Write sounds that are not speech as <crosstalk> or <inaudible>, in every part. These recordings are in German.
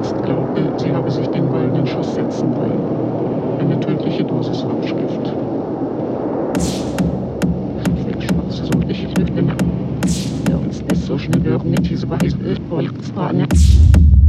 Arzt glaubte, sie habe sich den goldenen Schuss setzen wollen. Eine tödliche Dosis. Wegschwarz so ich lügte. Ernst ist so schnell hören mit diese Weise, Volksfahne. Obdachlose, vielleicht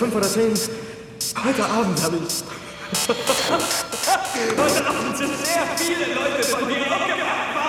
fünf oder zehn. Heute Abend habe ich. <laughs> Heute Abend sind sehr viele Leute von mir abgebracht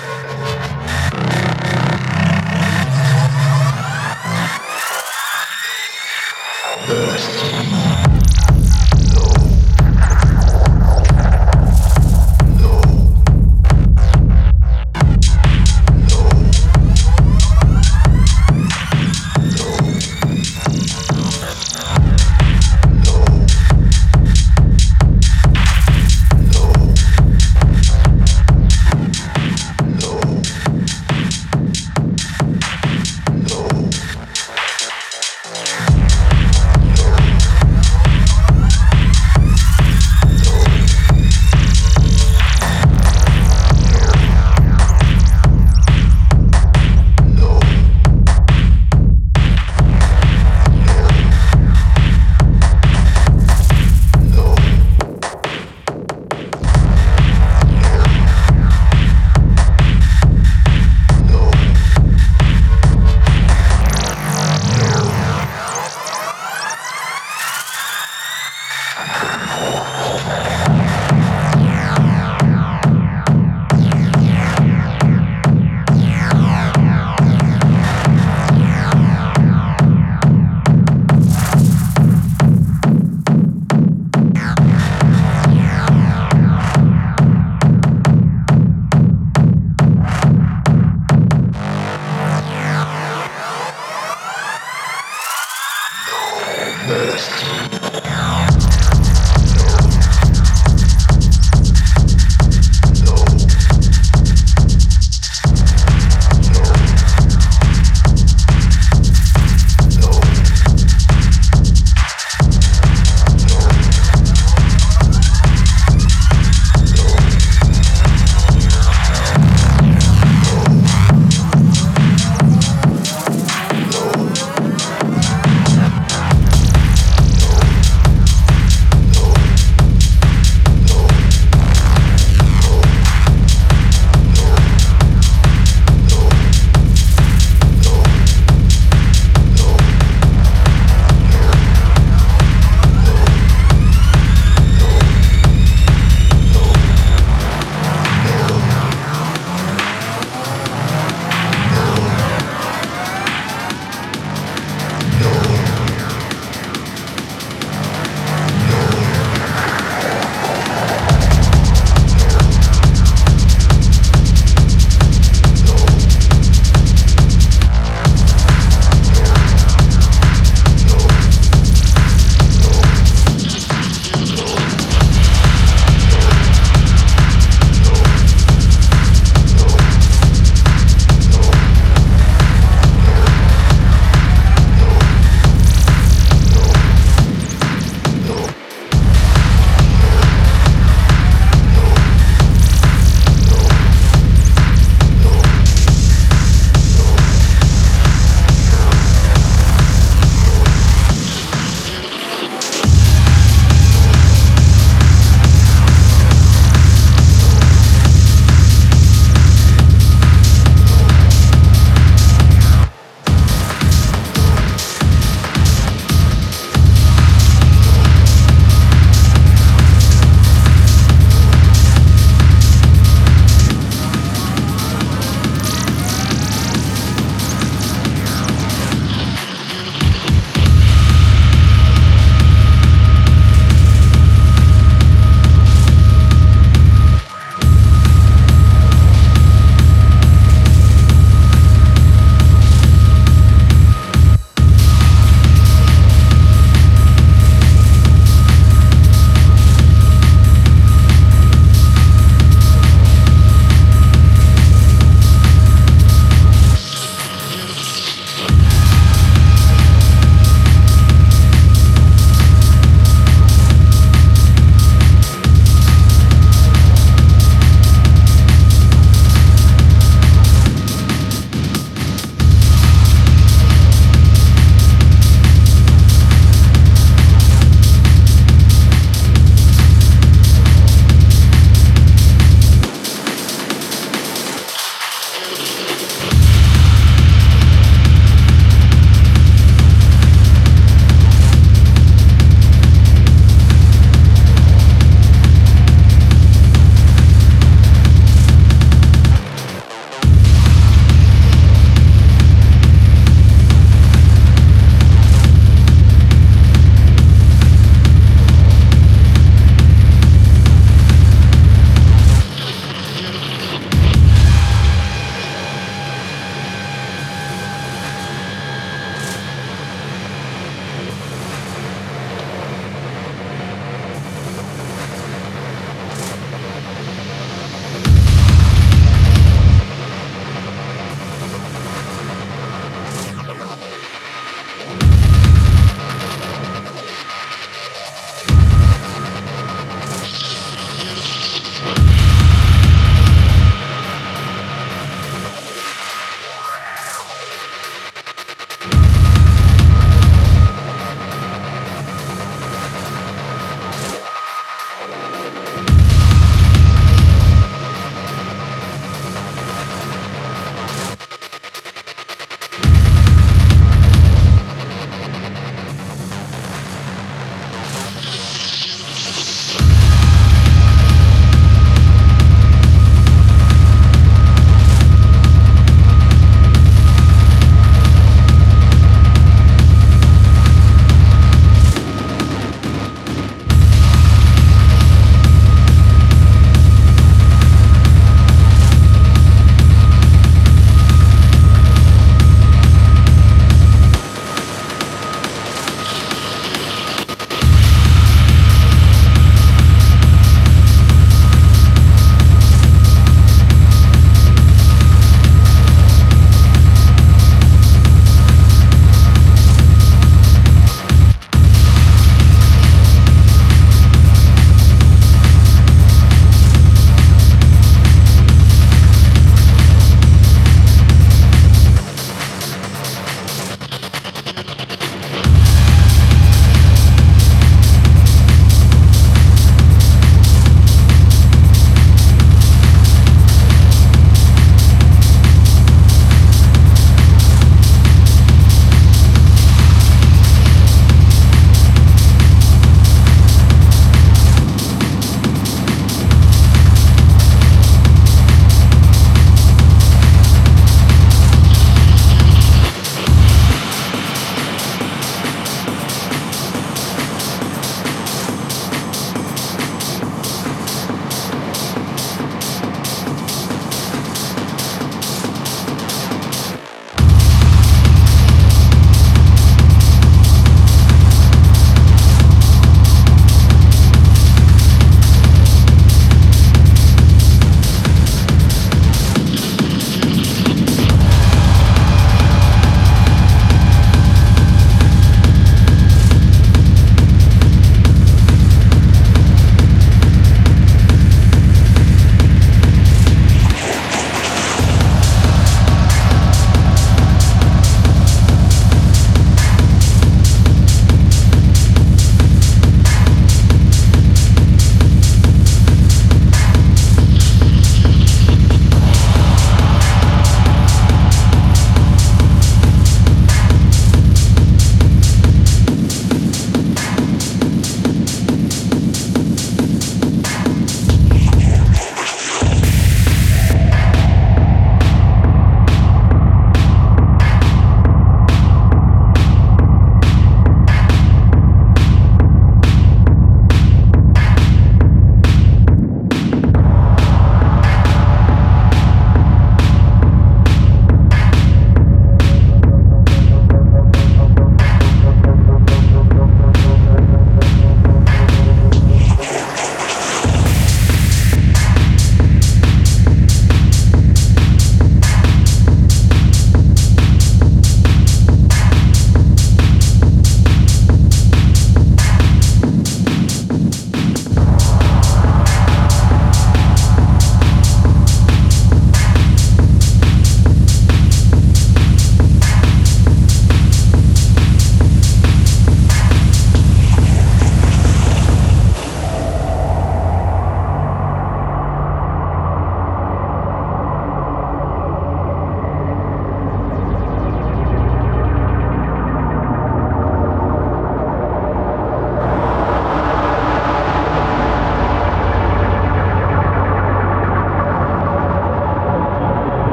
Yeah.